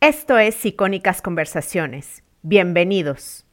Esto es Icónicas Conversaciones. Bienvenidos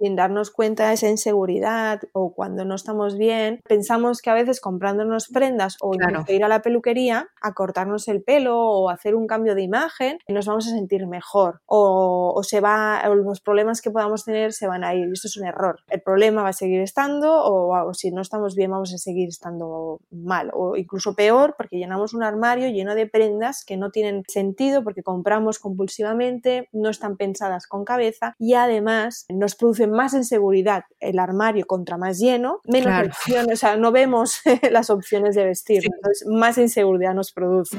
sin darnos cuenta de esa inseguridad o cuando no estamos bien, pensamos que a veces comprándonos prendas o incluso ir a la peluquería a cortarnos el pelo o hacer un cambio de imagen nos vamos a sentir mejor o, se va los problemas que podamos tener se van a ir. Esto es un error. El problema va a seguir estando o, si no estamos bien vamos a seguir estando mal o incluso peor porque llenamos un armario lleno de prendas que no tienen sentido porque compramos compulsivamente, no están pensadas con cabeza y además nos producen más inseguridad el armario contra más lleno, menos opciones, o sea, no vemos las opciones de vestir, entonces más inseguridad nos produce.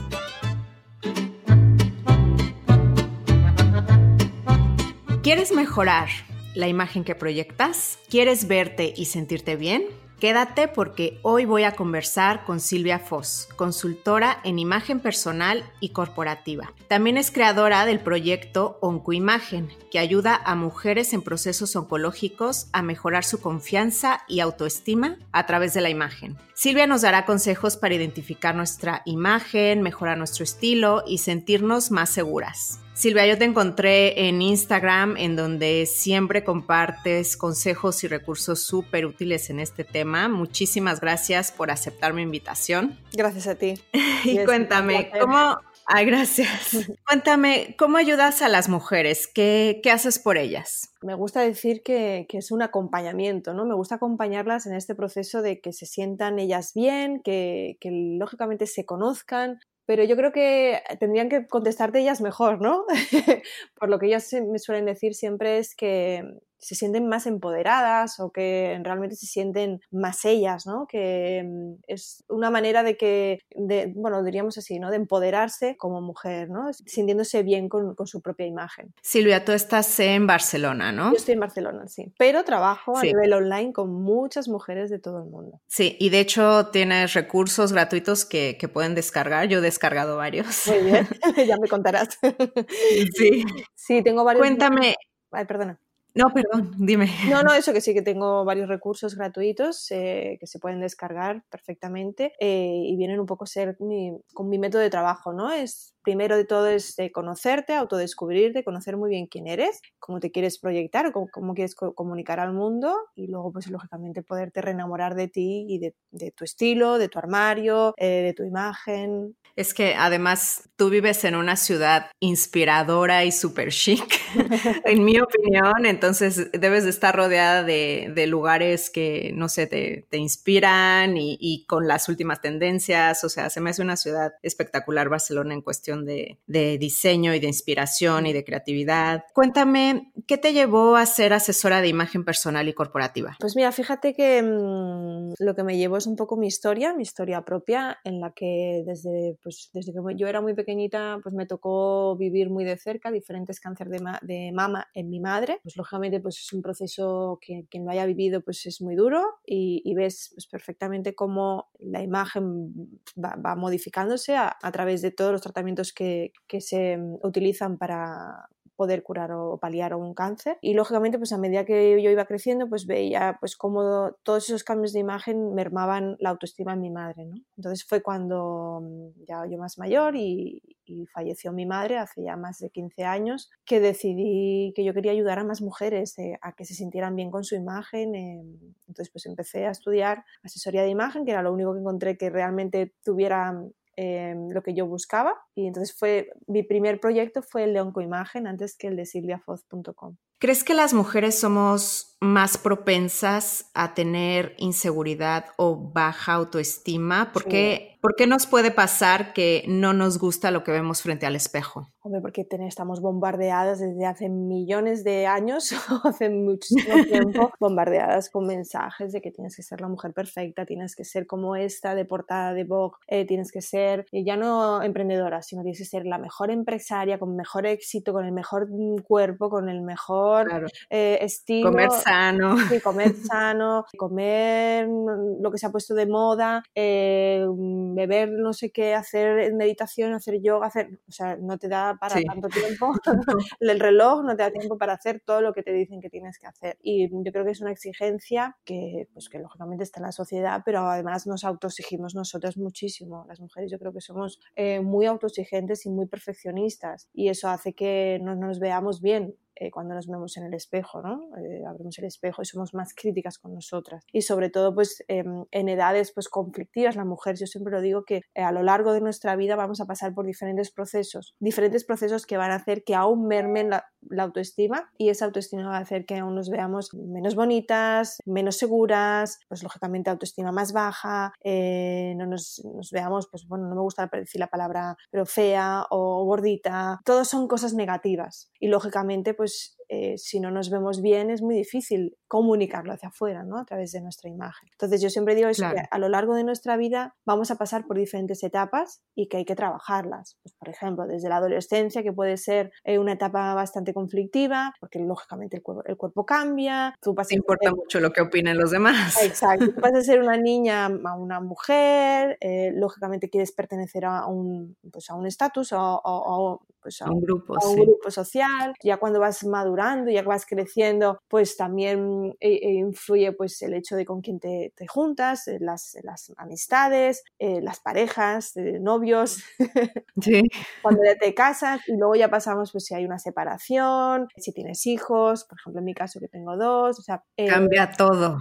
¿Quieres mejorar la imagen que proyectas? ¿Quieres verte y sentirte bien? Quédate porque hoy voy a conversar con Silvia Foss, consultora en imagen personal y corporativa. También es creadora del proyecto Oncoimagen, que ayuda a mujeres en procesos oncológicos a mejorar su confianza y autoestima a través de la imagen. Silvia nos dará consejos para identificar nuestra imagen, mejorar nuestro estilo y sentirnos más seguras. Silvia, yo te encontré en Instagram en donde siempre compartes consejos y recursos súper útiles en este tema. Muchísimas gracias por aceptar mi invitación. Gracias a ti. y cuéntame, ¿cómo... Ay, gracias. Cuéntame, ¿cómo ayudas a las mujeres? ¿Qué, haces por ellas? Me gusta decir que, es un acompañamiento, ¿no? Me gusta acompañarlas en este proceso de que se sientan ellas bien, que, que lógicamente se conozcan, pero yo creo que tendrían que contestarte ellas mejor, ¿no? Por lo que ellas me suelen decir siempre es que se sienten más empoderadas o que realmente se sienten más ellas, ¿no? Que mm, es una manera de que, de, bueno, diríamos así, ¿no? De empoderarse como mujer, ¿no? Sintiéndose bien con, con su propia imagen. Silvia, tú estás en Barcelona, ¿no? Yo estoy en Barcelona, sí. Pero trabajo a nivel online con muchas mujeres de todo el mundo. Sí, y de hecho tienes recursos gratuitos que, que pueden descargar. Yo he descargado varios. Muy bien, ya me contarás. sí. Sí, tengo varios. Cuéntame. Ay, perdona. No, perdón, dime. No, no, eso que sí, que tengo varios recursos gratuitos eh, que se pueden descargar perfectamente eh, y vienen un poco a ser con mi método de trabajo, ¿no? Es primero de todo es conocerte, autodescubrirte, conocer muy bien quién eres, cómo te quieres proyectar, cómo, cómo quieres comunicar al mundo y luego, pues lógicamente, poderte reenamorar de ti y de, de tu estilo, de tu armario, eh, de tu imagen. Es que además tú vives en una ciudad inspiradora y súper chic, en mi opinión, entonces debes de estar rodeada de, de lugares que, no sé, te, te inspiran y, y con las últimas tendencias, o sea, se me hace una ciudad espectacular Barcelona en cuestión de, diseño y de inspiración y de creatividad. Cuéntame, ¿qué te llevó a ser asesora de imagen personal y corporativa? Pues mira, fíjate que mm, lo que me llevó es un poco mi historia, mi historia propia, en la que desde, pues, desde que yo era muy pequeñita, pues me tocó vivir muy de cerca diferentes cánceres de, de mama en mi madre. Pues lógicamente pues es un proceso que quien lo haya vivido pues es muy duro y, ves pues, perfectamente cómo la imagen va, modificándose a través de todos los tratamientos que, se mm, utilizan para, poder curar o paliar un cáncer y lógicamente pues a medida que yo iba creciendo pues veía pues cómo todos esos cambios de imagen mermaban la autoestima en mi madre ¿no? entonces fue cuando mm, ya yo más mayor y, falleció mi madre hace ya más de 15 años que decidí que yo quería ayudar a más mujeres eh, a que se sintieran bien con su imagen eh, entonces pues empecé a estudiar asesoría de imagen que era lo único que encontré que realmente tuviera Em, lo que yo buscaba y entonces fue mi primer proyecto fue el de Oncoimagen antes que el de silviafoz.com. ¿Crees que las mujeres somos más propensas a tener inseguridad o baja autoestima? ¿Por qué, nos puede pasar que no nos gusta lo que vemos frente al espejo? Hombre, porque estamos bombardeadas desde hace millones de años, hace muchísimo tiempo, bombardeadas con mensajes de que tienes que ser la mujer perfecta, tienes que ser como esta de portada de Vogue, eh, tienes que ser eh, ya no emprendedora, sino tienes que ser la mejor empresaria, con mejor éxito, con el mejor mm, cuerpo, con el mejor eh, estilo sano. Sí, comer sano, comer lo que se ha puesto de moda, eh, beber no sé qué, hacer meditación, hacer yoga, hacer, o sea, no te da para tanto tiempo, el reloj no te da tiempo para hacer todo lo que te dicen que tienes que hacer. Y yo creo que es una exigencia que, pues, que lógicamente está en la sociedad, pero además nos autoexigimos nosotros muchísimo. Las mujeres yo creo que somos eh, muy autoexigentes y muy perfeccionistas y eso hace que no nos veamos bien eh, cuando nos vemos en el espejo, ¿no? Eh, abrimos el espejo y somos más críticas con nosotras. Y sobre todo, pues em, en edades pues conflictivas, la mujer, yo siempre lo digo que eh, a lo largo de nuestra vida vamos a pasar por diferentes procesos, diferentes procesos que van a hacer que aún mermen la, autoestima y esa autoestima va a hacer que aún nos veamos menos bonitas, menos seguras, pues lógicamente autoestima más baja, no nos, nos, veamos, pues bueno, no me gusta decir la palabra, pero fea o gordita, todos son cosas negativas y lógicamente pues pues eh, si no nos vemos bien es muy difícil comunicarlo hacia afuera, ¿no? A través de nuestra imagen. Entonces yo siempre digo eso, que a lo largo de nuestra vida vamos a pasar por diferentes etapas y que hay que trabajarlas. Pues, por ejemplo, desde la adolescencia, que puede ser eh, una etapa bastante conflictiva, porque lógicamente el, cuerpo, el cuerpo cambia. Tú Te importa mucho lo que opinen los demás. Exacto. Tú vas a ser una niña a una mujer, eh, lógicamente quieres pertenecer a un pues a un estatus o, pues a, un grupo, a un grupo social. Ya cuando vas madurando, ya vas creciendo, pues también eh, eh, influye pues el hecho de con quién te, juntas, eh, las, las amistades, las parejas, novios, sí. cuando ya te casas y luego ya pasamos pues si hay una separación, si tienes hijos, por ejemplo en mi caso que tengo dos, o sea... cambia todo.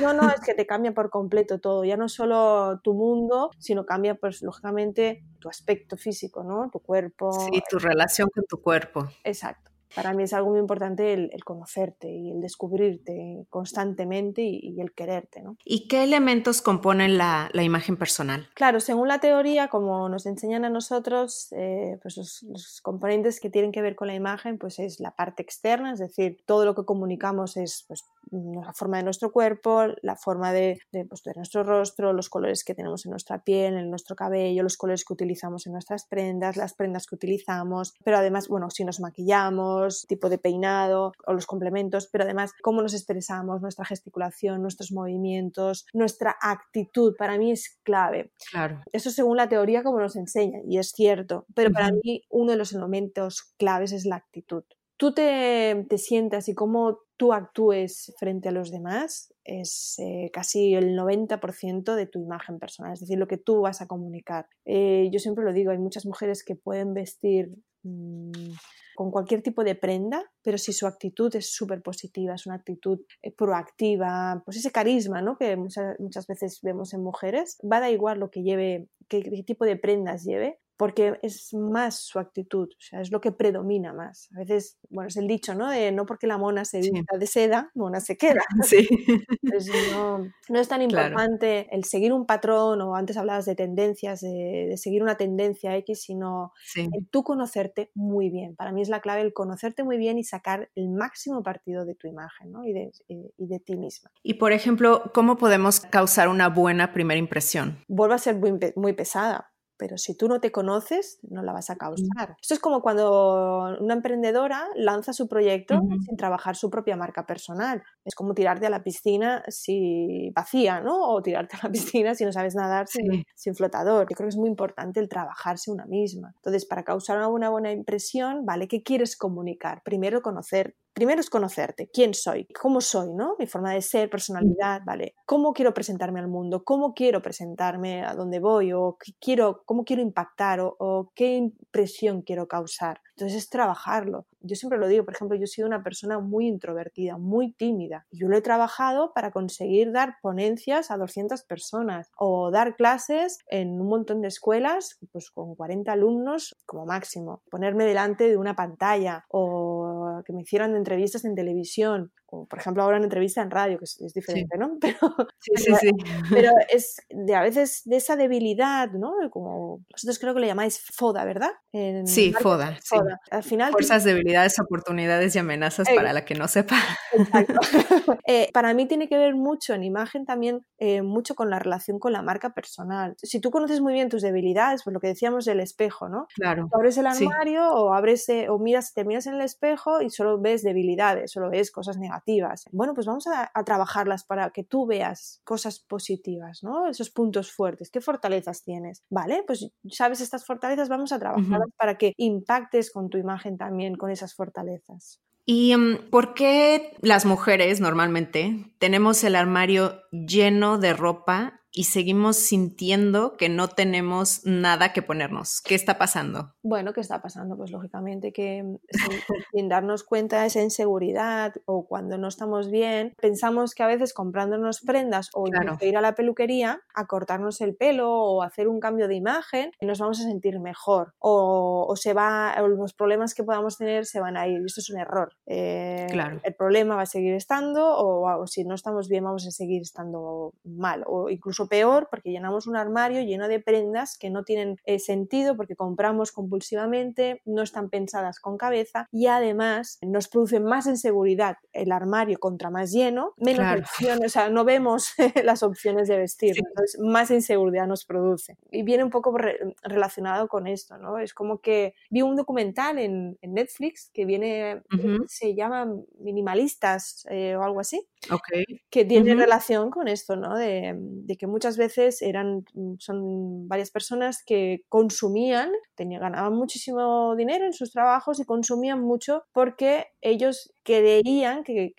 No, no, es que te cambia por completo todo, ya no solo tu mundo, sino cambia pues lógicamente tu aspecto físico, ¿no? Tu cuerpo. Sí, tu relación con tu cuerpo. Exacto para mí es algo muy importante el, conocerte y el descubrirte constantemente y, el quererte. ¿no? ¿Y qué elementos componen la, imagen personal? Claro, según la teoría, como nos enseñan a nosotros, eh, pues los, componentes que tienen que ver con la imagen pues es la parte externa, es decir, todo lo que comunicamos es pues, la forma de nuestro cuerpo, la forma de, pues, de, nuestro rostro, los colores que tenemos en nuestra piel, en nuestro cabello, los colores que utilizamos en nuestras prendas, las prendas que utilizamos, pero además, bueno, si nos maquillamos, tipo de peinado o los complementos, pero además cómo nos expresamos, nuestra gesticulación, nuestros movimientos, nuestra actitud, para mí es clave. Claro. Eso según la teoría como nos enseña, y es cierto, pero para mí uno de los elementos claves es la actitud. Tú te, te sientas y cómo tú actúes frente a los demás es eh, casi el 90% de tu imagen personal, es decir, lo que tú vas a comunicar. Eh, yo siempre lo digo, hay muchas mujeres que pueden vestir mm, con cualquier tipo de prenda, pero si su actitud es súper positiva, es una actitud eh, proactiva, pues ese carisma ¿no? que muchas, muchas, veces vemos en mujeres, va a dar igual lo que lleve, qué tipo de prendas lleve, porque es más su actitud, o sea, es lo que predomina más. A veces, bueno, es el dicho, ¿no? De no porque la mona se vista de seda, mona se queda. Sí. no, no, es tan importante el seguir un patrón, o antes hablabas de tendencias, de, seguir una tendencia X, sino el tú conocerte muy bien. Para mí es la clave el conocerte muy bien y sacar el máximo partido de tu imagen, ¿no? Y de, y de ti misma. Y, por ejemplo, ¿cómo podemos causar una buena primera impresión? Vuelve a ser muy, muy pesada, pero si tú no te conoces, no la vas a causar. Esto es como cuando una emprendedora lanza su proyecto sin trabajar su propia marca personal. Es como tirarte a la piscina si vacía, ¿no? O tirarte a la piscina si no sabes nadar sin, sin, flotador. Yo creo que es muy importante el trabajarse una misma. Entonces, para causar una buena impresión, ¿vale? ¿Qué quieres comunicar? Primero, conocer primero es conocerte, quién soy, cómo soy, ¿no? Mi forma de ser, personalidad, ¿vale? ¿Cómo quiero presentarme al mundo? ¿Cómo quiero presentarme a dónde voy? ¿O qué quiero, cómo quiero impactar? o qué impresión quiero causar? Entonces es trabajarlo. Yo siempre lo digo, por ejemplo, yo he sido una persona muy introvertida, muy tímida. Yo lo he trabajado para conseguir dar ponencias a 200 personas o dar clases en un montón de escuelas, pues con 40 alumnos como máximo. Ponerme delante de una pantalla o que me hicieran entrevistas en televisión, o por ejemplo ahora en entrevista en radio, que es, diferente, ¿no? Pero, sí, sí, sí. pero es de a veces de esa debilidad, ¿no? Como vosotros creo que le llamáis FODA, ¿verdad? sí, FODA, FODA. Al final... Fuerzas, debilidades, oportunidades y amenazas para la que no sepa. Exacto. Eh, para mí tiene que ver mucho en imagen también, eh, mucho con la relación con la marca personal. Si tú conoces muy bien tus debilidades, pues lo que decíamos del espejo, ¿no? Claro. abres el armario o abres eh, o miras, te miras en el espejo y solo ves debilidades, solo ves cosas negativas. Bueno, pues vamos a, trabajarlas para que tú veas cosas positivas, ¿no? Esos puntos fuertes. ¿Qué fortalezas tienes? Vale, pues sabes estas fortalezas, vamos a trabajarlas para que impactes con tu imagen también con esas fortalezas. ¿Y mm, por qué las mujeres normalmente tenemos el armario lleno de ropa y seguimos sintiendo que no tenemos nada que ponernos. ¿Qué está pasando? Bueno, ¿qué está pasando? Pues lógicamente que mm, sin, darnos cuenta de esa inseguridad o cuando no estamos bien, pensamos que a veces comprándonos prendas o ir a la peluquería a cortarnos el pelo o hacer un cambio de imagen, nos vamos a sentir mejor o, se va, los problemas que podamos tener se van a ir. Esto es un error. Eh, claro. El problema va a seguir estando o, o si no estamos bien vamos a seguir estando mal o incluso peor porque llenamos un armario lleno de prendas que no tienen eh, sentido porque compramos compulsivamente, no están pensadas con cabeza y además nos producen más inseguridad el armario contra más lleno, menos opciones, o sea, no vemos las opciones de vestir, entonces más inseguridad nos produce. Y viene un poco relacionado con esto, ¿no? Es como que vi un documental en, Netflix que viene, se llama Minimalistas eh, o algo así, que tiene relación con esto, ¿no? De, de que muchas veces eran, mm, son varias personas que consumían, tenían, ganaban muchísimo dinero en sus trabajos y consumían mucho porque ellos creían que,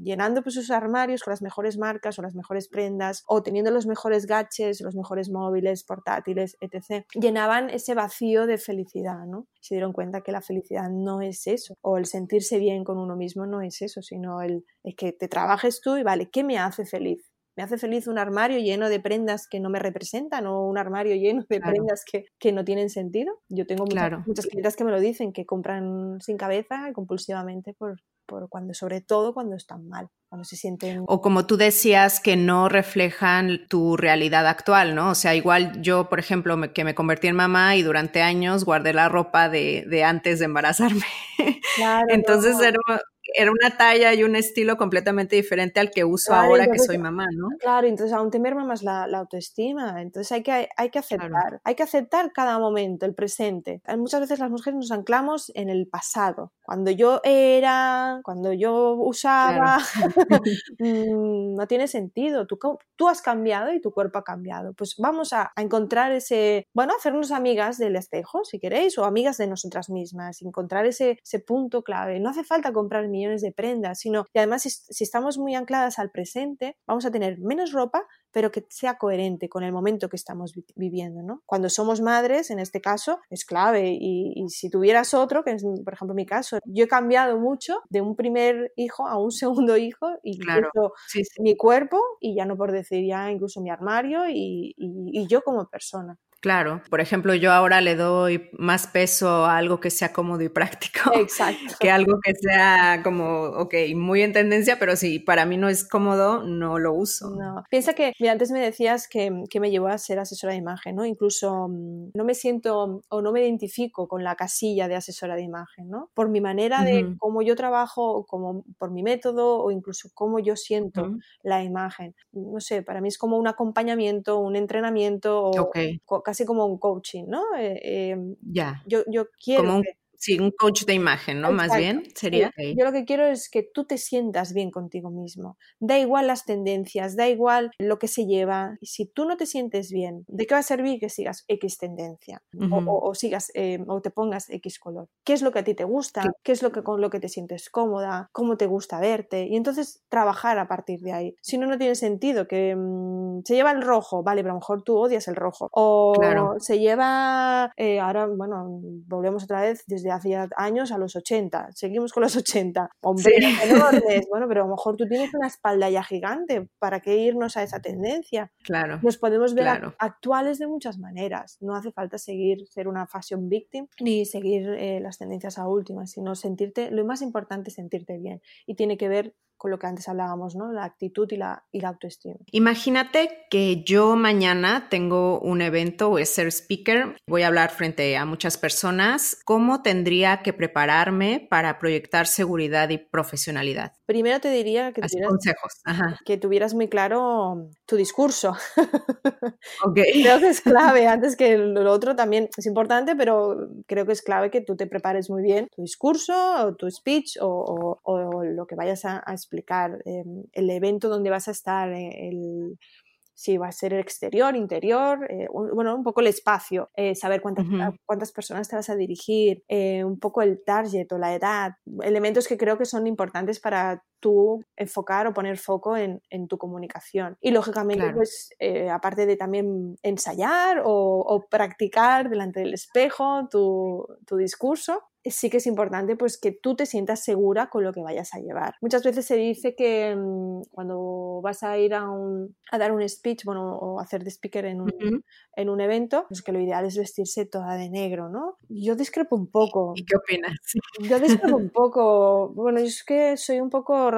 llenando pues, sus armarios con las mejores marcas o las mejores prendas o teniendo los mejores gadgets, los mejores móviles, portátiles, etc., llenaban ese vacío de felicidad, ¿no? Se dieron cuenta que la felicidad no es eso, o el sentirse bien con uno mismo no es eso, sino el, el que te trabajes tú y vale, ¿qué me hace feliz? Me hace feliz un armario lleno de prendas que no me representan o un armario lleno de prendas que, que, no tienen sentido. Yo tengo muchas, muchas clientes que me lo dicen, que compran sin cabeza y compulsivamente por, por cuando, sobre todo cuando están mal, cuando se sienten... O como tú decías, que no reflejan tu realidad actual, ¿no? O sea, igual yo, por ejemplo, me, que me convertí en mamá y durante años guardé la ropa de, de antes de embarazarme. Claro, Entonces era, era una talla y un estilo completamente diferente al que uso ahora que soy mamá, ¿no? Claro, entonces aún te merma más la, autoestima, entonces hay que, hay que aceptar, hay que aceptar cada momento, el presente. Muchas veces las mujeres nos anclamos en el pasado, cuando yo era, cuando yo usaba, mm, no tiene sentido, tú, tú has cambiado y tu cuerpo ha cambiado, pues vamos a, a encontrar ese, bueno, hacernos amigas del espejo, si queréis, o amigas de nosotras mismas, encontrar ese, ese punto clave, no hace falta comprar millones de prendas, sino y además si, estamos muy ancladas al presente, vamos a tener menos ropa, pero que sea coherente con el momento que estamos viviendo. ¿no? Cuando somos madres, en este caso, es clave. Y, si tuvieras otro, que es por ejemplo mi caso, yo he cambiado mucho de un primer hijo a un segundo hijo, y claro, mi cuerpo, y ya no por decir ya incluso mi armario y, y yo como persona. Claro, por ejemplo, yo ahora le doy más peso a algo que sea cómodo y práctico Exacto. que algo que sea como, ok, muy en tendencia, pero si para mí no es cómodo, no lo uso. No, piensa que, mira, antes me decías que, me llevó a ser asesora de imagen, ¿no? Incluso mm, no me siento o no me identifico con la casilla de asesora de imagen, ¿no? Por mi manera de cómo yo trabajo, como por mi método o incluso cómo yo siento la imagen. No sé, para mí es como un acompañamiento, un entrenamiento o así como un coaching, ¿no? Eh, em, ya. Yo, yo quiero... Sí, un coach de imagen, ¿no? Más bien sería. Yo lo que quiero es que tú te sientas bien contigo mismo. Da igual las tendencias, da igual lo que se lleva. Si tú no te sientes bien, ¿de qué va a servir que sigas X tendencia? o, sigas eh, o te pongas X color. ¿Qué es lo que a ti te gusta? ¿Qué, es lo que con lo que te sientes cómoda? ¿Cómo te gusta verte? Y entonces trabajar a partir de ahí. Si no, no tiene sentido que mm, se lleva el rojo, vale, pero a lo mejor tú odias el rojo. O se lleva, eh, ahora, bueno, volvemos otra vez desde hacía años a los 80, seguimos con los 80, hombres enormes, bueno, pero a lo mejor tú tienes una espalda ya gigante, ¿para qué irnos a esa tendencia? Claro. Nos podemos ver actuales de muchas maneras, no hace falta seguir, ser una fashion victim ni seguir eh, las tendencias a últimas, sino sentirte, lo más importante es sentirte bien. Y tiene que ver con lo que antes hablábamos, ¿no? La actitud y la, y la autoestima. Imagínate que yo mañana tengo un evento, voy a ser speaker, voy a hablar frente a muchas personas. ¿Cómo tendría que prepararme para proyectar seguridad y profesionalidad? Primero te diría que tuvieras, consejos. que tuvieras muy claro tu discurso. creo que es clave, antes que lo otro también es importante, pero creo que es clave que tú te prepares muy bien tu discurso o tu speech o, lo que vayas a, a explicar em, el evento donde vas a estar, eh, el, si va a ser el exterior, interior, eh, bueno, un poco el espacio, eh, saber cuántas, cuántas personas te vas a dirigir, un poco el target o la edad, elementos que creo que son importantes para tú enfocar o poner foco en, en tu comunicación. Y lógicamente, pues, aparte de también ensayar o, o, practicar delante del espejo tu, tu discurso, sí que es importante pues que tú te sientas segura con lo que vayas a llevar. Muchas veces se dice que mm, cuando vas a ir a, un, a, dar un speech, bueno, o hacer de speaker en un, en un evento, pues que lo ideal es vestirse toda de negro, ¿no? Yo discrepo un poco. ¿Y qué opinas? Yo discrepo un poco. Bueno, yo es que soy un poco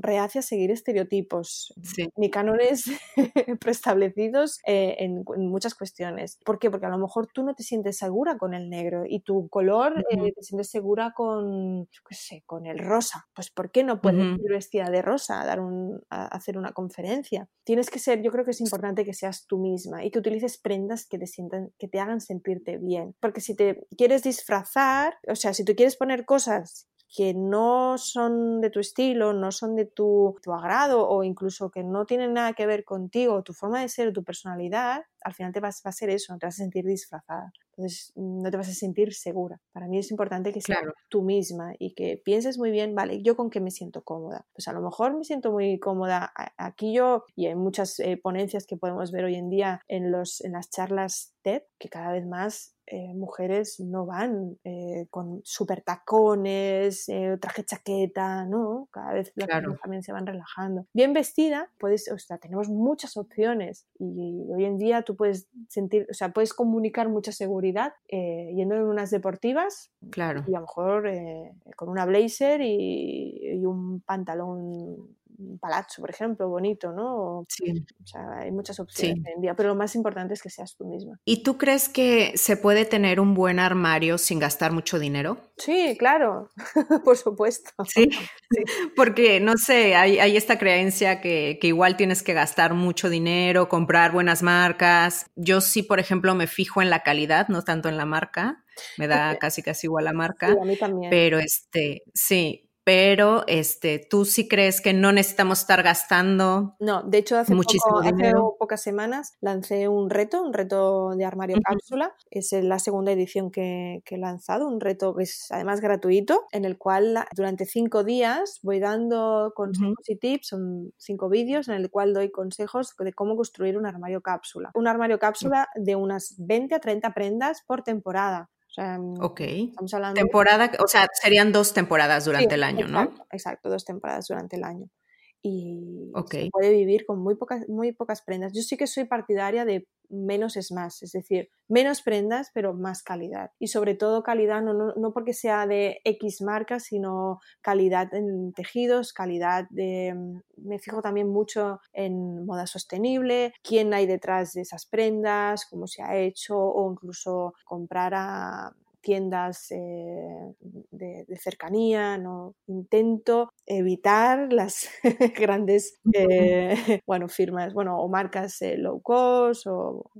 reacia a seguir estereotipos, ni cánones preestablecidos eh, en, muchas cuestiones. ¿Por qué? Porque a lo mejor tú no te sientes segura con el negro y tu color te sientes segura con, qué sé, con el rosa. Pues ¿por qué no puedes ir vestida de rosa a, dar un, a hacer una conferencia? Tienes que ser, yo creo que es importante que seas tú misma y que utilices prendas que te sientan, que te hagan sentirte bien. Porque si te quieres disfrazar, o sea, si tú quieres poner cosas que no son de tu estilo, no son de tu, tu, agrado o incluso que no tienen nada que ver contigo, tu forma de ser, tu personalidad, al final te vas, va a ser eso, no te vas a sentir disfrazada. Entonces no te vas a sentir segura. Para mí es importante que seas tú misma y que pienses muy bien, vale, ¿yo con qué me siento cómoda? Pues a lo mejor me siento muy cómoda aquí yo y hay muchas eh, ponencias que podemos ver hoy en día en, los, en las charlas TED que cada vez más eh, mujeres no van eh, con super tacones, traje chaqueta, ¿no? Cada vez las también se van relajando. Bien vestida, puedes, o sea, tenemos muchas opciones y hoy en día tú puedes sentir, o sea, puedes comunicar mucha seguridad eh, yendo en unas deportivas. Claro. Y a lo mejor eh, con una blazer y, y un pantalón un palazzo, por ejemplo, bonito, ¿no? Sí. O sea, hay muchas opciones hoy en día, pero lo más importante es que seas tú misma. ¿Y tú crees que se puede tener un buen armario sin gastar mucho dinero? Sí, claro, por supuesto. Sí, porque no sé, hay, hay esta creencia que, que, igual tienes que gastar mucho dinero, comprar buenas marcas. Yo sí, por ejemplo, me fijo en la calidad, no tanto en la marca. Me da casi casi igual la marca. Sí, a mí también. Pero este, sí, pero este, ¿tú sí crees que no necesitamos estar gastando? No, de hecho hace, muchísimo hace pocas semanas lancé un reto, un reto de armario cápsula, es la segunda edición que, he lanzado, un reto que es además gratuito, en el cual durante cinco días voy dando consejos y tips, son cinco vídeos en el cual doy consejos de cómo construir un armario cápsula. Un armario cápsula de unas 20 a 30 prendas por temporada. Mm, ok. Temporada, o sea, serían dos temporadas durante el año, ¿no? Exacto, dos temporadas durante el año y se puede vivir con muy pocas, muy pocas prendas. Yo sí que soy partidaria de menos es más, es decir, menos prendas pero más calidad. Y sobre todo calidad no, no, porque sea de X marcas, sino calidad en tejidos, calidad de... Mm, me fijo también mucho en moda sostenible, quién hay detrás de esas prendas, cómo se ha hecho o incluso comprar a tiendas eh, de, cercanía, ¿no? intento evitar las grandes eh, bueno, firmas bueno, o marcas eh, low cost o,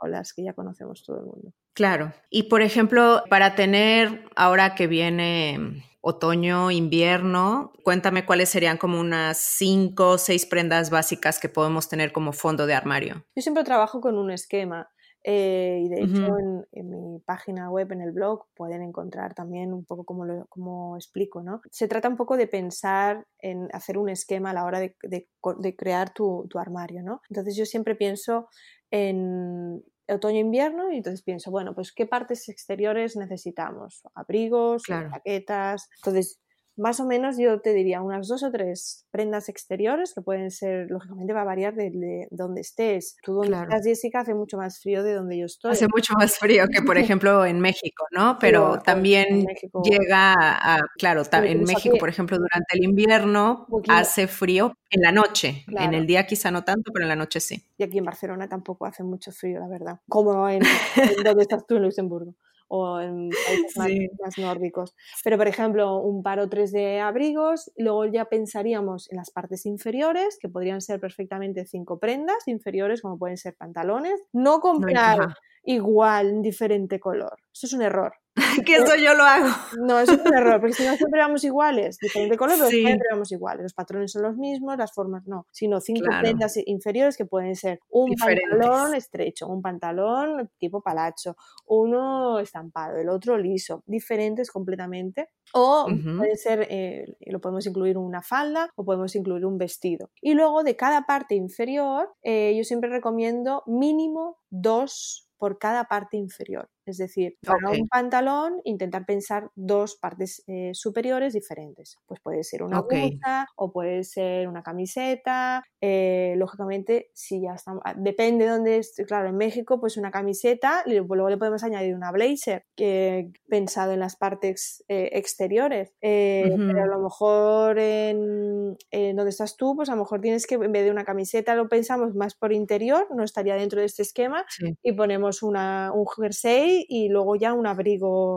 o las que ya conocemos todo el mundo. Claro. Y por ejemplo, para tener ahora que viene otoño, invierno, cuéntame cuáles serían como unas cinco o seis prendas básicas que podemos tener como fondo de armario. Yo siempre trabajo con un esquema. Eh, y de hecho en, mi página web, en el blog, pueden encontrar también un poco como lo como explico, ¿no? Se trata un poco de pensar en hacer un esquema a la hora de, de, crear tu, tu, armario, ¿no? Entonces yo siempre pienso en otoño-invierno y entonces pienso, bueno, pues qué partes exteriores necesitamos, abrigos, Claro. jaquetas. Entonces, más o menos yo te diría unas dos o tres prendas exteriores que pueden ser, lógicamente va a variar de, de donde estés. Tú donde Claro. estás, Jessica, hace mucho más frío de donde yo estoy. Hace mucho más frío que, por ejemplo, en México, ¿no? Pero también México. llega a, claro, en México, aquí- por ejemplo, durante el invierno hace frío en la noche. En el día quizá no tanto, pero en la noche sí. Y aquí en Barcelona tampoco hace mucho frío, la verdad. Como en, en donde estás tú, en Luxemburgo. O en países más, Sí. nórdicos. Pero, por ejemplo, un par o tres de abrigos. Luego ya pensaríamos en las partes inferiores, que podrían ser perfectamente cinco prendas inferiores, como pueden ser pantalones. No comprar. Igual, en diferente color. Eso es un error. que eso yo lo hago. No, eso es un error, porque si no siempre vamos iguales, diferente color, pero Sí. siempre vamos iguales. Los patrones son los mismos, las formas no, sino cinco Claro. prendas inferiores que pueden ser un Diferentes. pantalón estrecho, un pantalón tipo palacho, uno estampado, el otro liso, diferentes completamente. O Ujú. puede ser, eh, lo podemos incluir una falda o podemos incluir un vestido. Y luego de cada parte inferior, eh, yo siempre recomiendo mínimo dos por cada parte inferior. Es decir, para un pantalón, intentar pensar dos partes eh, superiores diferentes. Pues puede ser una Ok. blusa o puede ser una camiseta. eh, lógicamente, si ya estamos, ah, depende de dónde es. Claro, en México, pues una camiseta, y luego le podemos añadir una blazer que pensado en las partes eh, exteriores. Eh, Pero a lo mejor en, en donde estás tú, pues a lo mejor tienes que, en vez de una camiseta, lo pensamos más por interior, no estaría dentro de este esquema, Sí. y ponemos una, un jersey y luego ya un abrigo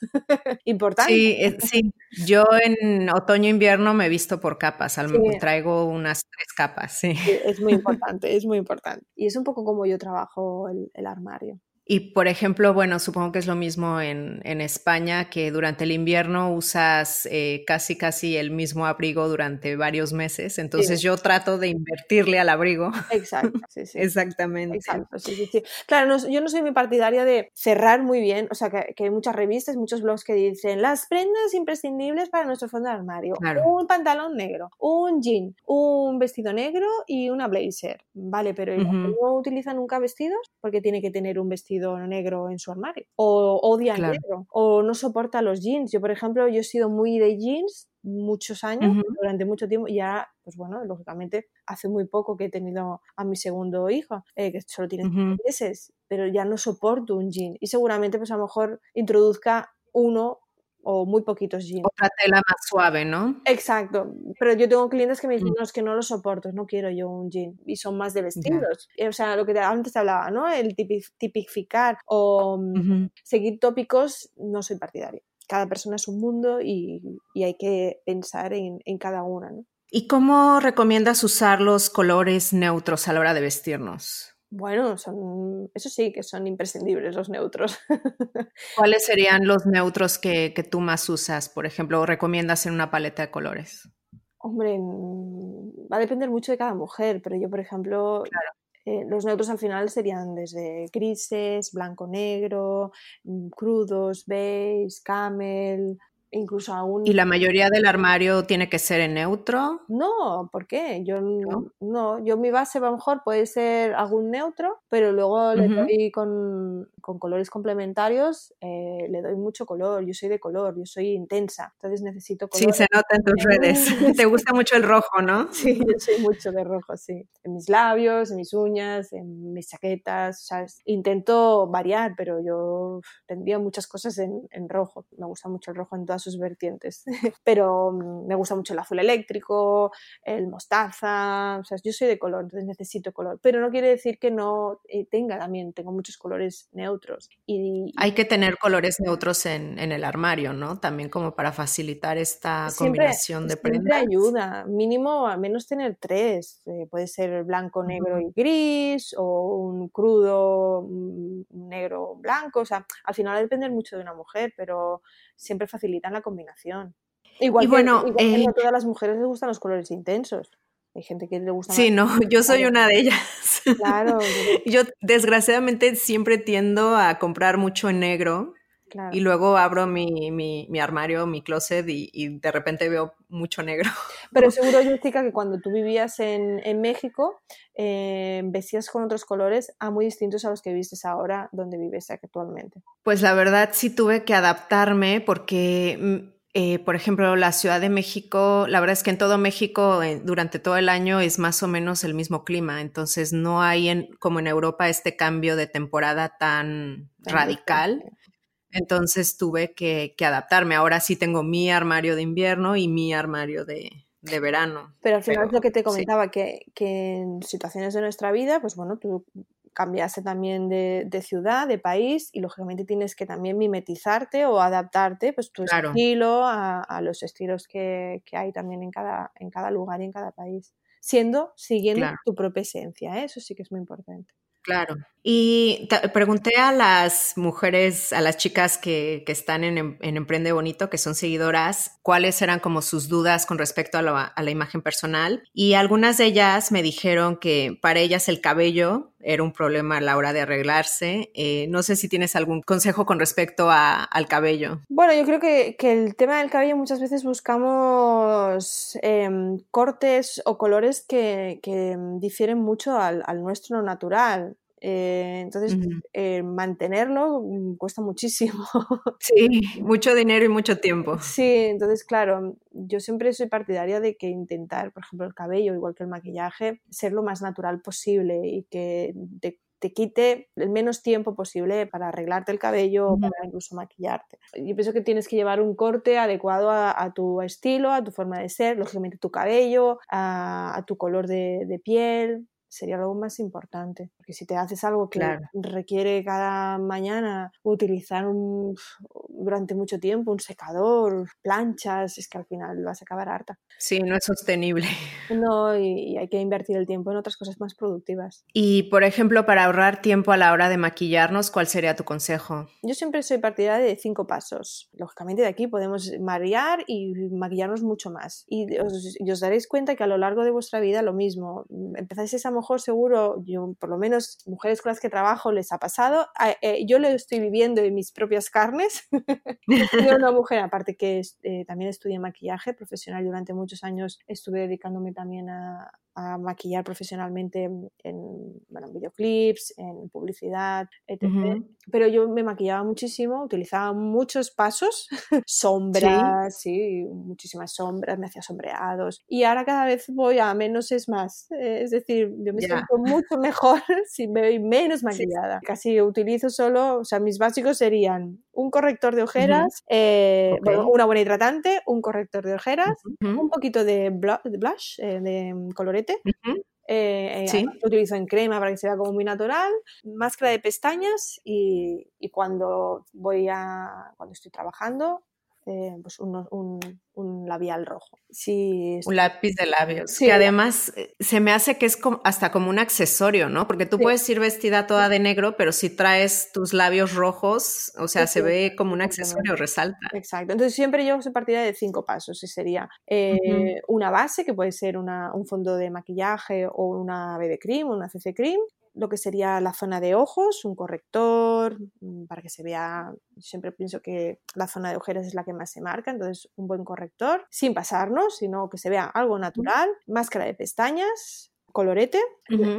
importante. Sí, eh, sí. Yo en otoño-invierno me visto por capas. al- Sí. Traigo unas tres capas, sí. Sí, Es muy importante, es muy importante. Y es un poco como yo trabajo el, el armario. Y por ejemplo, bueno, supongo que es lo mismo en, en España, que durante el invierno usas eh, casi casi el mismo abrigo durante varios meses. Entonces yo trato de invertirle al abrigo. Exacto, sí, sí. Exactamente. Exacto, sí, sí, sí. Claro, no- yo no soy muy partidaria de cerrar muy bien, o sea, que, que hay muchas revistas, muchos blogs que dicen las prendas imprescindibles para nuestro fondo de armario. Claro. Un pantalón negro, un jean, un vestido negro y una blazer. Vale, pero ¿y la que Ujú. no utiliza nunca vestidos? Porque tiene que tener un vestido negro en su armario. O odia el negro. O no soporta los jeans. Yo, por ejemplo, yo he sido muy de jeans muchos años, durante mucho tiempo, y ya, pues bueno, lógicamente, hace muy poco que he tenido a mi segundo hijo, eh, que solo tiene cinco Ujú. meses, pero ya no soporto un jean. Y seguramente, pues a lo mejor introduzca uno o muy poquitos jeans. Otra tela más suave, ¿no? Exacto, pero yo tengo clientes que me dicen, Mm. no, es que no lo soporto, no quiero yo un jean, y son más de vestidos. Eh, O sea, lo que te- antes te hablaba, ¿no? El tipi- tipificar o mm, seguir tópicos, no soy partidaria. Cada persona es un mundo y, y hay que pensar en, en cada una, ¿no? ¿Y cómo recomiendas usar los colores neutros a la hora de vestirnos? Bueno, son, eso sí que son imprescindibles los neutros. ¿Cuáles serían los neutros que, que tú más usas? Por ejemplo, o recomiendas en una paleta de colores. Hombre, va a depender mucho de cada mujer, pero yo, por ejemplo, Claro. eh, los neutros al final serían desde grises, blanco-negro, mm, crudos, beige, camel, incluso algún... ¿Y la mayoría del armario tiene que ser en neutro? No, ¿por qué? Yo ¿No? no, yo mi base a lo mejor puede ser algún neutro, pero luego le doy con, con colores complementarios, eh, le doy mucho color, yo soy de color, yo soy intensa, entonces necesito Sí, color. se nota en tus redes. Te gusta mucho el rojo, ¿no? Sí, yo soy mucho de rojo, sí. En mis labios, en mis uñas, en mis chaquetas, ¿sabes? Intento variar, pero yo tendría muchas cosas en, en rojo. Me gusta mucho el rojo en todas sus vertientes. pero mm, me gusta mucho el azul eléctrico, el mostaza, o sea, yo soy de color, entonces necesito color. Pero no quiere decir que no eh, tenga también, tengo muchos colores neutros. Y, Hay que tener colores neutros en, en el armario, ¿no? También como para facilitar esta Siempre- combinación de siempre prendas. ayuda, mínimo al menos tener tres, eh, puede ser blanco, negro y gris o un crudo mm, negro blanco, o sea, al final va a depender mucho de una mujer, pero siempre facilitan la combinación. Igual, Y que, bueno, igual que eh, no a todas las mujeres les gustan los colores intensos, hay gente que le gusta Sí, más. no, yo soy Claro. una de ellas. Claro, Yo desgraciadamente siempre tiendo a comprar mucho en negro Y luego abro mi, mi, mi armario, mi closet y, de repente veo mucho negro. Pero seguro, Jessica, que cuando tú vivías en, en México, eh, vestías con otros colores a muy distintos a los que vistes ahora donde vives actualmente. Pues la verdad sí tuve que adaptarme porque mm, eh, por ejemplo, la Ciudad de México, la verdad es que en todo México eh, durante todo el año es más o menos el mismo clima, entonces no hay en, como en Europa este cambio de temporada tan radical. Entonces tuve que, adaptarme. Ahora sí tengo mi armario de invierno y mi armario de, verano. Pero al final es lo que te comentaba, que, que, en situaciones de nuestra vida, pues bueno, tú cambiase también de, ciudad, de país y lógicamente tienes que también mimetizarte o adaptarte pues tu estilo a, los estilos que, hay también en cada, en cada lugar y en cada país, siendo, siguiendo tu propia esencia, ¿eh? eso sí que es muy importante. Claro. Y pregunté a las mujeres, a las chicas que, están en, Emprende Bonito, que son seguidoras, cuáles eran como sus dudas con respecto a la, imagen personal. Y algunas de ellas me dijeron que para ellas el cabello era un problema a la hora de arreglarse. Eh, no sé si tienes algún consejo con respecto al cabello. Bueno, yo creo que, el tema del cabello muchas veces buscamos em, cortes o colores que, difieren mucho al, al nuestro natural. Eh, entonces, eh, mantenerlo mm, cuesta muchísimo. Sí, mucho dinero y mucho tiempo. Sí, entonces, claro, yo siempre soy partidaria de que intentar, por ejemplo, el cabello, igual que el maquillaje, ser lo más natural posible y que te, quite el menos tiempo posible para arreglarte el cabello o para incluso maquillarte. Yo pienso que tienes que llevar un corte adecuado a, tu estilo, a tu forma de ser, lógicamente tu cabello, a, tu color de piel, sería algo más importante. Porque si te haces algo que requiere cada mañana utilizar un, durante mucho tiempo un secador, planchas, es que al final vas a acabar harta. Sí, no es sostenible. No, y, hay que invertir el tiempo en otras cosas más productivas. Y, por ejemplo, para ahorrar tiempo a la hora de maquillarnos, ¿cuál sería tu consejo? Yo siempre soy partidaria de cinco pasos. Lógicamente de aquí podemos marear y maquillarnos mucho más. Y os, os daréis cuenta que a lo largo de vuestra vida lo mismo. Empezáis esa mejor seguro, yo por lo menos mujeres con las que trabajo les ha pasado, eh, yo lo estoy viviendo en mis propias carnes. yo una mujer, aparte que eh, también estudié maquillaje profesional durante muchos años, estuve dedicándome también a, a maquillar profesionalmente en, bueno, videoclips, en publicidad, etc. Pero yo me maquillaba muchísimo, utilizaba muchos pasos, sombras, ¿Sí? muchísimas sombras, me hacía sombreados. Y ahora cada vez voy a menos es más. Es decir, yo me siento mucho mejor si me voy menos maquillada. Casi utilizo solo, o sea, mis básicos serían un corrector de ojeras, eh, una buena hidratante, un corrector de ojeras, un poquito de, blush, eh, de colorete. Eh, lo utilizo en crema para que se vea como muy natural, máscara de pestañas y, y cuando voy a cuando estoy trabajando eh, pues un, labial rojo. Sí, un lápiz de labios. Que además eh, se me hace que es como, hasta como un accesorio, ¿no? Porque tú puedes ir vestida toda de negro, pero si traes tus labios rojos, o sea, se ve como un accesorio, resalta. Exacto. Entonces siempre yo soy partida de cinco pasos. Y sería eh, una base, que puede ser un fondo de maquillaje o una BB cream, una CC cream lo que sería la zona de ojos, un corrector, mm, para que se vea, siempre pienso que la zona de ojeras es la que más se marca, entonces un buen corrector, sin pasarnos, sino que se vea algo natural, máscara de pestañas, colorete,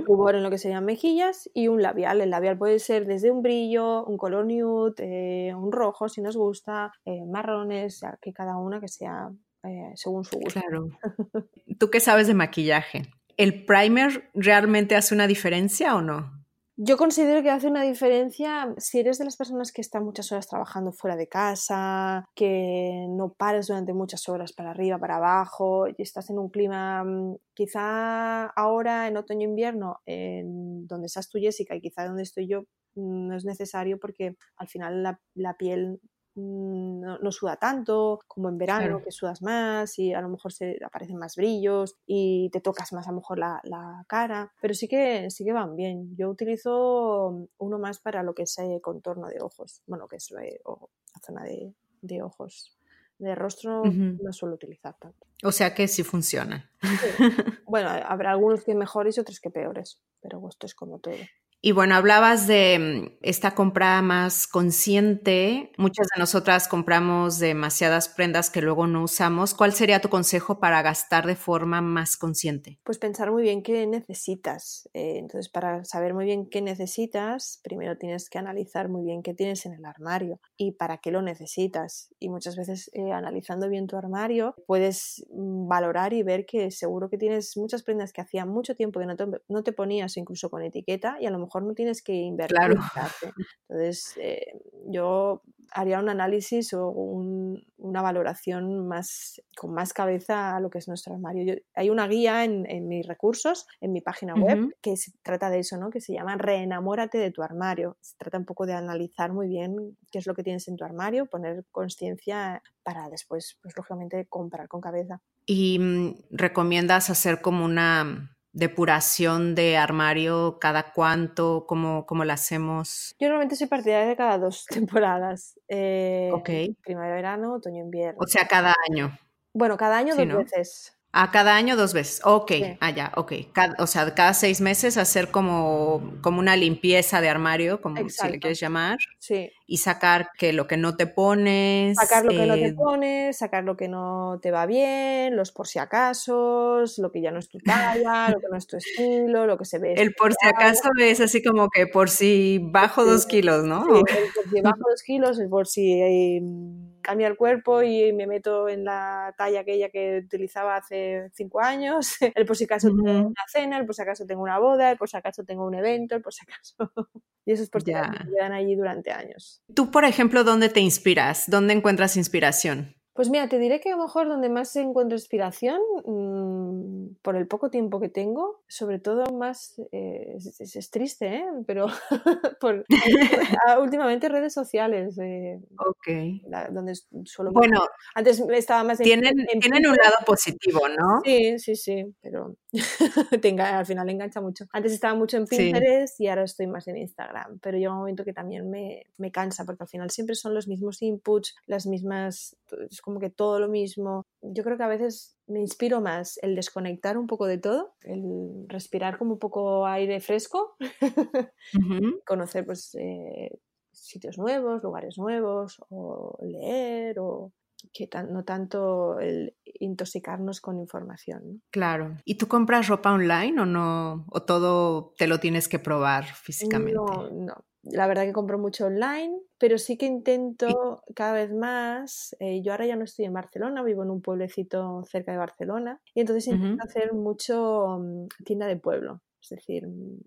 rubor en lo que serían mejillas y un labial. El labial puede ser desde un brillo, un color nude, eh, un rojo si nos gusta, eh, marrones, que cada una que sea eh, según su gusto. Claro. ¿Tú qué sabes de maquillaje? ¿El primer realmente hace una diferencia o no? Yo considero que hace una diferencia si eres de las personas que están muchas horas trabajando fuera de casa, que no pares durante muchas horas para arriba, para abajo, y estás en un clima, mm, quizá ahora en otoño-invierno, en donde estás tú, Jessica, y quizá donde estoy yo, mm, no es necesario porque al final la, la piel Mm, no, suda tanto como en verano, que sudas más y a lo mejor se aparecen más brillos y te tocas más a lo mejor la, cara, pero sí que, sí que van bien. Yo utilizo uno más para lo que es el contorno de ojos, bueno, que es la, zona de, ojos. De rostro no suelo utilizar tanto. O sea que sí funciona. Bueno, habrá algunos que mejores y otros que peores, pero esto es como todo. Y bueno, hablabas de mm, esta compra más consciente. Muchas de nosotras compramos demasiadas prendas que luego no usamos. ¿Cuál sería tu consejo para gastar de forma más consciente? Pues pensar muy bien qué necesitas. Eh, entonces, para saber muy bien qué necesitas, primero tienes que analizar muy bien qué tienes en el armario y para qué lo necesitas. Y muchas veces eh, analizando bien tu armario puedes mm, valorar y ver que seguro que tienes muchas prendas que hacía mucho tiempo que no te, no te ponías incluso con etiqueta y a lo mejor no tienes que invertir. Claro. Entonces, eh, yo haría un análisis o una valoración más con más cabeza a lo que es nuestro armario. hay una guía en, mis recursos, en mi página web, que se trata de eso, ¿no? que se llama Reenamórate de tu armario. Se trata un poco de analizar muy bien qué es lo que tienes en tu armario, poner conciencia para después, pues lógicamente, comprar con cabeza. ¿Y mm, recomiendas hacer como una depuración de armario cada cuánto? ¿Cómo, cómo la hacemos? Yo normalmente soy partidaria de cada dos temporadas. Eh, ok. Primavera-verano, otoño-invierno. O sea, cada año. Bueno, cada año dos veces. A cada año dos veces. Ok, allá, ah, ok. o sea, cada seis meses hacer como, como una limpieza de armario, como si le quieres llamar. Sí. Y sacar que lo que no te pones. Sacar lo que no te eh, pones, sacar lo que no te va bien, los por si acaso, lo que ya no es tu talla, lo que no es tu estilo, lo que se ve. El por si acaso es así como que por si bajo dos kilos, ¿no? Sí, el por si bajo dos kilos, el por si. Eh, cambia el cuerpo y me meto en la talla aquella que utilizaba hace cinco años, el por si acaso tengo una cena, el por si acaso tengo una boda, el por si acaso tengo un evento, el por si acaso. y esos por si quedan allí durante años. Tú, por ejemplo, ¿dónde te inspiras? ¿Dónde encuentras inspiración? Pues mira, te diré que a lo mejor donde más encuentro inspiración, mm, por el poco tiempo que tengo, sobre todo más, eh, es, triste, ¿eh? pero por, ah, últimamente redes sociales. Eh, ok. donde solo... Bueno, antes estaba más... tienen, tienen un lado positivo, ¿no? Sí, sí, sí, pero al final engancha mucho. Antes estaba mucho en Pinterest y ahora estoy más en Instagram, pero llega un momento que también me, me cansa porque al final siempre son los mismos inputs, las mismas como que todo lo mismo. Yo creo que a veces me inspiro más el desconectar un poco de todo, el respirar como un poco aire fresco, conocer pues eh, sitios nuevos, lugares nuevos, o leer, o que no tanto el intoxicarnos con información. Claro. ¿Y tú compras ropa online o no? ¿O todo te lo tienes que probar físicamente? No, no la verdad que compro mucho online, pero sí que intento cada vez más, eh, yo ahora ya no estoy en Barcelona, vivo en un pueblecito cerca de Barcelona, y entonces intento hacer mucho mm, tienda de pueblo. Es decir, mm,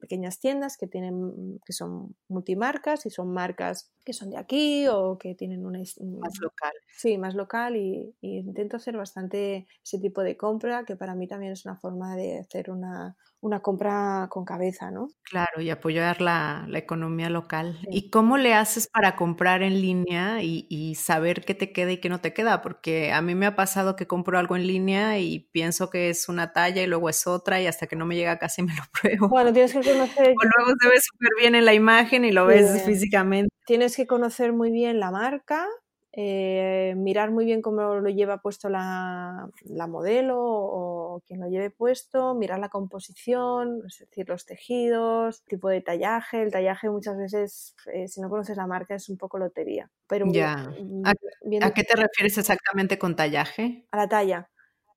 pequeñas tiendas que tienen que son multimarcas y son marcas que son de aquí o que tienen una más local. Sí, más local y, y, intento hacer bastante ese tipo de compra que para mí también es una forma de hacer una, una compra con cabeza, ¿no? Claro, y apoyar la, economía local. ¿Y cómo le haces para comprar en línea y, saber qué te queda y qué no te queda? Porque a mí me ha pasado que compro algo en línea y pienso que es una talla y luego es otra y hasta que no me llega casi me lo pruebo. Bueno, tienes que conocer... O luego se ve súper bien en la imagen y lo ves físicamente. Tienes que conocer muy bien la marca, eh, mirar muy bien cómo lo lleva puesto la, modelo o quien lo lleve puesto, mirar la composición, es decir, los tejidos, tipo de tallaje. El tallaje muchas veces, eh, si no conoces la marca, es un poco lotería. Pero ya. ¿A qué te refieres exactamente con tallaje? A la talla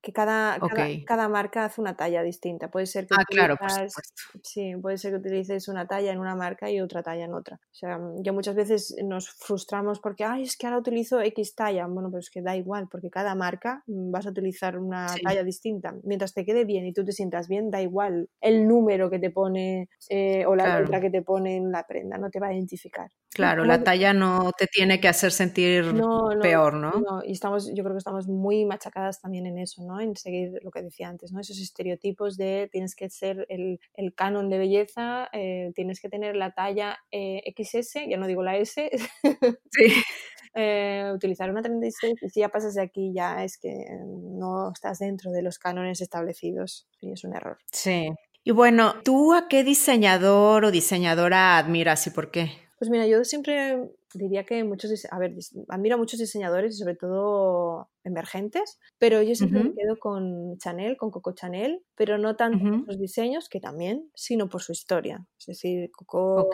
que cada, cada, marca hace una talla distinta. Puede ser que ah, claro, sí, puede ser que utilices una talla en una marca y otra talla en otra. O sea, yo muchas veces nos frustramos porque, ay, es que ahora utilizo X talla. Bueno, pero es que da igual, porque cada marca mm, vas a utilizar una talla distinta. Mientras te quede bien y tú te sientas bien, da igual el número que te pone eh, o la letra que te pone en la prenda, no te va a identificar. Claro, la talla no te tiene que hacer sentir peor, ¿no? No, y estamos, yo creo que estamos muy machacadas también en eso, ¿no? En seguir lo que decía antes, ¿no? Esos estereotipos de tienes que ser el, el canon de belleza, eh, tienes que tener la talla eh, XS, ya no digo la S. Sí. Eh, utilizar una 36 y si ya pasas de aquí ya es que no estás dentro de los cánones establecidos y es un error. Sí. Y bueno, ¿tú a qué diseñador o diseñadora admiras y por qué? Pues mira, yo siempre diría que muchos, a ver, admiro a muchos diseñadores y sobre todo emergentes, pero yo siempre me quedo con Chanel, con Coco Chanel, pero no tanto por los diseños, que también, sino por su historia. Es decir, Coco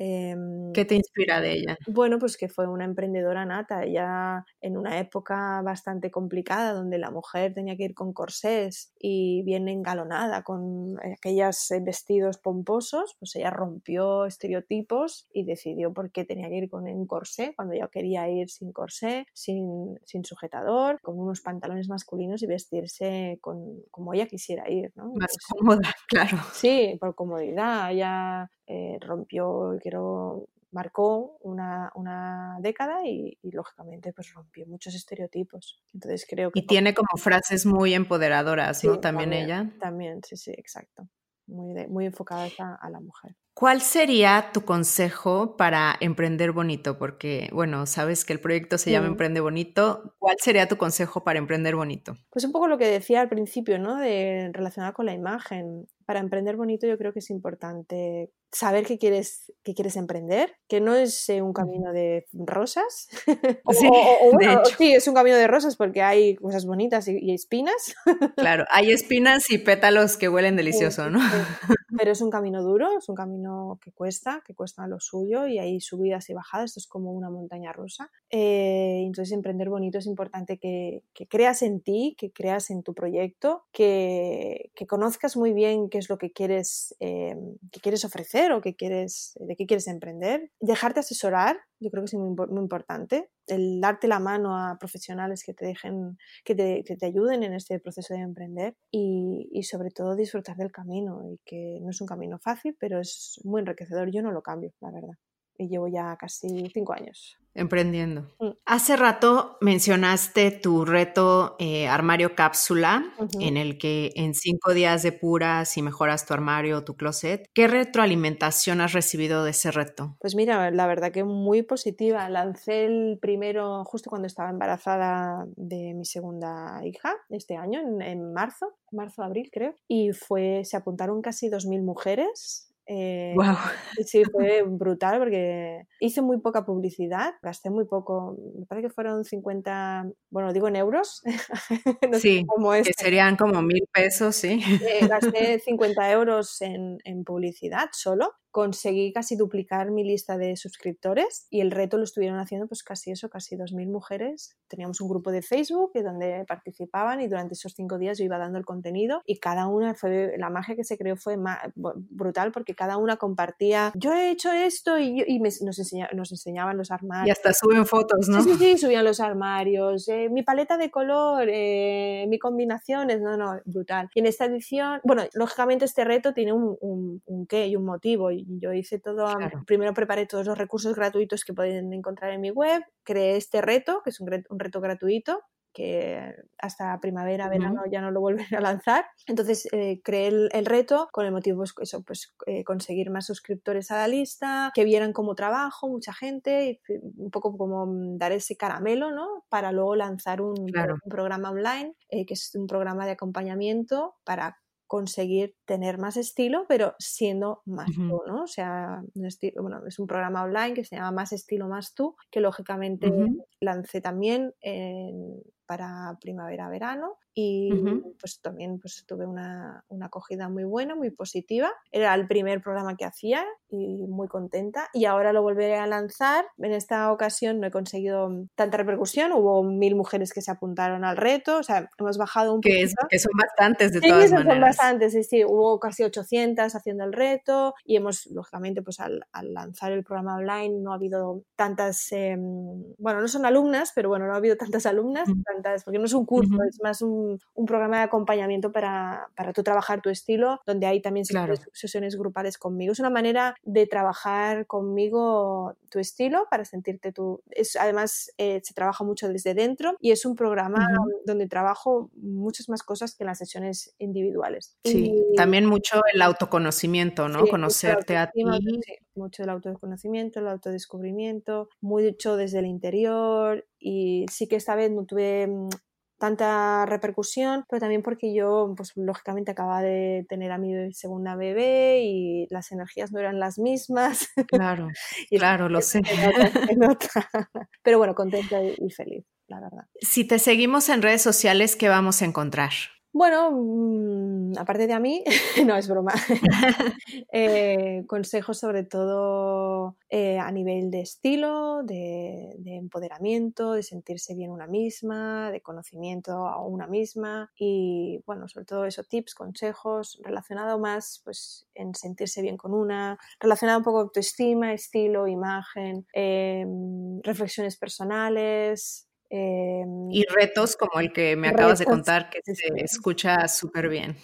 Em, ¿Qué te inspira de ella? Bueno, pues que fue una emprendedora nata, ella en una época bastante complicada donde la mujer tenía que ir con corsés y bien engalonada con aquellos eh, vestidos pomposos, pues ella rompió estereotipos y decidió por qué tenía que ir con un corsé cuando ella quería ir sin corsé, sin, sin sujetador, con unos pantalones masculinos y vestirse con, como ella quisiera ir. ¿no? Más cómoda, claro. Sí, por comodidad. Ella eh, rompió, quiero, marcó una, una década y, lógicamente pues rompió muchos estereotipos. Entonces creo que... Y tiene como frases muy empoderadoras, ¿no? También, ella. También, sí, sí, exacto. Muy, muy enfocada a la mujer. ¿Cuál sería tu consejo para emprender bonito? Porque, bueno, sabes que el proyecto se llama Emprende Bonito. ¿Cuál sería tu consejo para emprender bonito? Pues un poco lo que decía al principio, ¿no? De relacionado con la imagen. Para emprender bonito yo creo que es importante saber qué quieres, qué quieres emprender, que no es eh, un camino de rosas. sí, sí, es un camino de rosas porque hay cosas bonitas y, espinas. claro, hay espinas y pétalos que huelen delicioso, ¿no? Pero es un camino duro, es un camino que cuesta, que cuesta lo suyo y hay subidas y bajadas, esto es como una montaña rusa. Eh, entonces, emprender bonito es importante que, creas en ti, que creas en tu proyecto, que, conozcas muy bien qué es lo que quieres, eh, que quieres ofrecer o que quieres, de qué quieres emprender, dejarte asesorar, yo creo que es muy, muy importante, el darte la mano a profesionales que te dejen, que te, que te ayuden en este proceso de emprender y, y, sobre todo disfrutar del camino y que no es un camino fácil, pero es muy enriquecedor. Yo no lo cambio, la verdad. Y llevo ya casi cinco años. Emprendiendo. Mm. Hace rato mencionaste tu reto eh, armario cápsula, en el que en cinco días de puras y mejoras tu armario o tu closet. ¿Qué retroalimentación has recibido de ese reto? Pues mira, la verdad que muy positiva. Lancé el primero justo cuando estaba embarazada de mi segunda hija, este año, en, en marzo, marzo, abril creo, y fue, se apuntaron casi 2.000 mujeres eh, wow. Sí, fue brutal porque hice muy poca publicidad, gasté muy poco, me parece que fueron 50, bueno, digo en euros. sí, que serían como mil pesos, sí. Eh, gasté 50 euros en, en publicidad solo conseguí casi duplicar mi lista de suscriptores y el reto lo estuvieron haciendo pues casi eso, casi 2.000 mujeres. Teníamos un grupo de Facebook donde participaban y durante esos cinco días yo iba dando el contenido y cada una fue, la magia que se creó fue brutal porque cada una compartía, yo he hecho esto y, nos, nos, enseñaban los armarios. Y hasta suben fotos, ¿no? Sí, sí, sí subían los armarios, eh, mi paleta de color, eh, mi combinaciones, no, no, brutal. Y en esta edición, bueno, lógicamente este reto tiene un, un, un qué y un motivo yo hice todo, primero preparé todos los recursos gratuitos que pueden encontrar en mi web, creé este reto, que es un, reto gratuito, que hasta primavera, verano ya no lo volveré a lanzar. Entonces eh, creé el, reto con el motivo, pues, eso, pues eh, conseguir más suscriptores a la lista, que vieran cómo trabajo, mucha gente, y un poco como dar ese caramelo, ¿no? Para luego lanzar un, programa online, eh, que es un programa de acompañamiento para conseguir tener más estilo, pero siendo más tú, ¿no? O sea, bueno, es un programa online que se llama Más estilo, más tú, que lógicamente lancé también para primavera-verano y pues también pues tuve una, una, acogida muy buena, muy positiva. Era el primer programa que hacía y muy contenta y ahora lo volveré a lanzar. En esta ocasión no he conseguido tanta repercusión, hubo mil mujeres que se apuntaron al reto, o sea, hemos bajado un poco. Que son bastantes de todas maneras. son bastantes, sí, sí, hubo casi 800 haciendo el reto y hemos, lógicamente, pues al, al lanzar el programa online no ha habido tantas, em, bueno, no son alumnas, pero bueno, no ha habido tantas alumnas, porque no es un curso, es más un un, programa de acompañamiento para, para tú trabajar tu estilo, donde hay también sesiones grupales conmigo. Es una manera de trabajar conmigo tu estilo para sentirte tú. Es, además, eh, se trabaja mucho desde dentro y es un programa donde trabajo muchas más cosas que en las sesiones individuales. Sí, también mucho el autoconocimiento, ¿no? Conocerte a ti. Mucho el autoconocimiento, el autodescubrimiento, mucho desde el interior y sí que esta vez no tuve mm, tanta repercusión, pero también porque yo, pues lógicamente acababa de tener a mi segunda bebé y las energías no eran las mismas. Claro, claro, lo sé. Pero bueno, contenta y feliz, la verdad. Si te seguimos en redes sociales, ¿qué vamos a encontrar? Bueno, mm, aparte de a mí, no es broma. Eh, consejos sobre todo eh, a nivel de estilo, de, empoderamiento, de sentirse bien una misma, de conocimiento a una misma y bueno, sobre todo esos tips, consejos relacionado más pues en sentirse bien con una, relacionado un poco con autoestima, estilo, imagen, em, reflexiones personales, Em, y retos como el que me acabas de contar, que se escucha súper bien.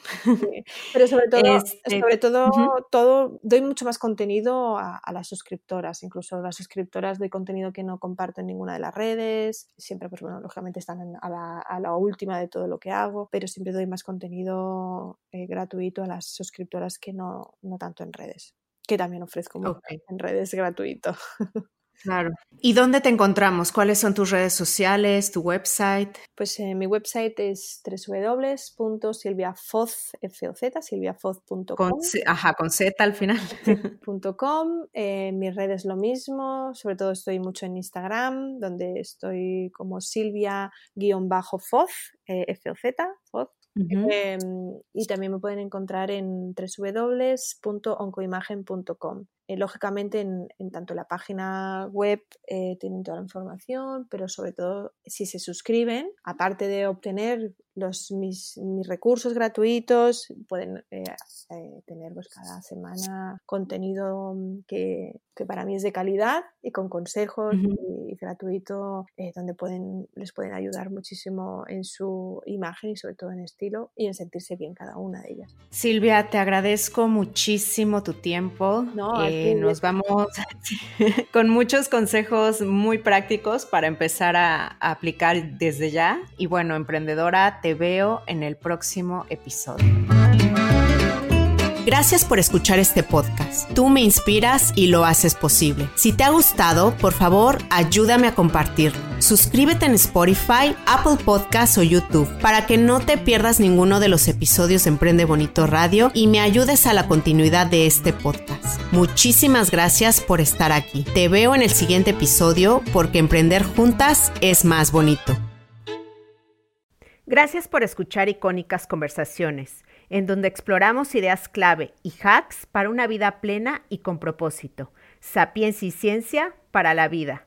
Pero sobre todo, este, sobre todo, todo, doy mucho más contenido a, las suscriptoras, incluso las suscriptoras doy contenido que no comparto en ninguna de las redes, siempre, pues bueno, lógicamente están a, la, última de todo lo que hago, pero siempre doy más contenido eh, gratuito a las suscriptoras que no, no tanto en redes que también ofrezco en redes gratuito. Claro. ¿Y dónde te encontramos? ¿Cuáles son tus redes sociales, tu website? Pues eh, mi website es www.silviafoz, Con, ajá, con Z al final. .com. Eh, mi red es lo mismo, sobre todo estoy mucho en Instagram, donde estoy como Silvia-Foz, eh, FOZ, Foz. Em, y también me pueden encontrar en www.oncoimagen.com. Eh, lógicamente, en, tanto la página web eh, tienen toda la información, pero sobre todo si se suscriben, aparte de obtener los, mis, recursos gratuitos, pueden eh, tener pues, cada semana contenido que, para mí es de calidad y con consejos y, gratuito, donde pueden, les pueden ayudar muchísimo en su imagen y sobre todo en estilo y en sentirse bien cada una de ellas. Silvia, te agradezco muchísimo tu tiempo. No, nos vamos con muchos consejos muy prácticos para empezar a, a aplicar desde ya. Y bueno, emprendedora, te veo en el próximo episodio. Gracias por escuchar este podcast. Tú me inspiras y lo haces posible. Si te ha gustado, por favor, ayúdame a compartirlo. Suscríbete en Spotify, Apple Podcasts o YouTube para que no te pierdas ninguno de los episodios de Emprende Bonito Radio y me ayudes a la continuidad de este podcast. Muchísimas gracias por estar aquí. Te veo en el siguiente episodio porque emprender juntas es más bonito. Gracias por escuchar icónicas conversaciones en donde exploramos ideas clave y hacks para una vida plena y con propósito. Sapiencia y ciencia para la vida.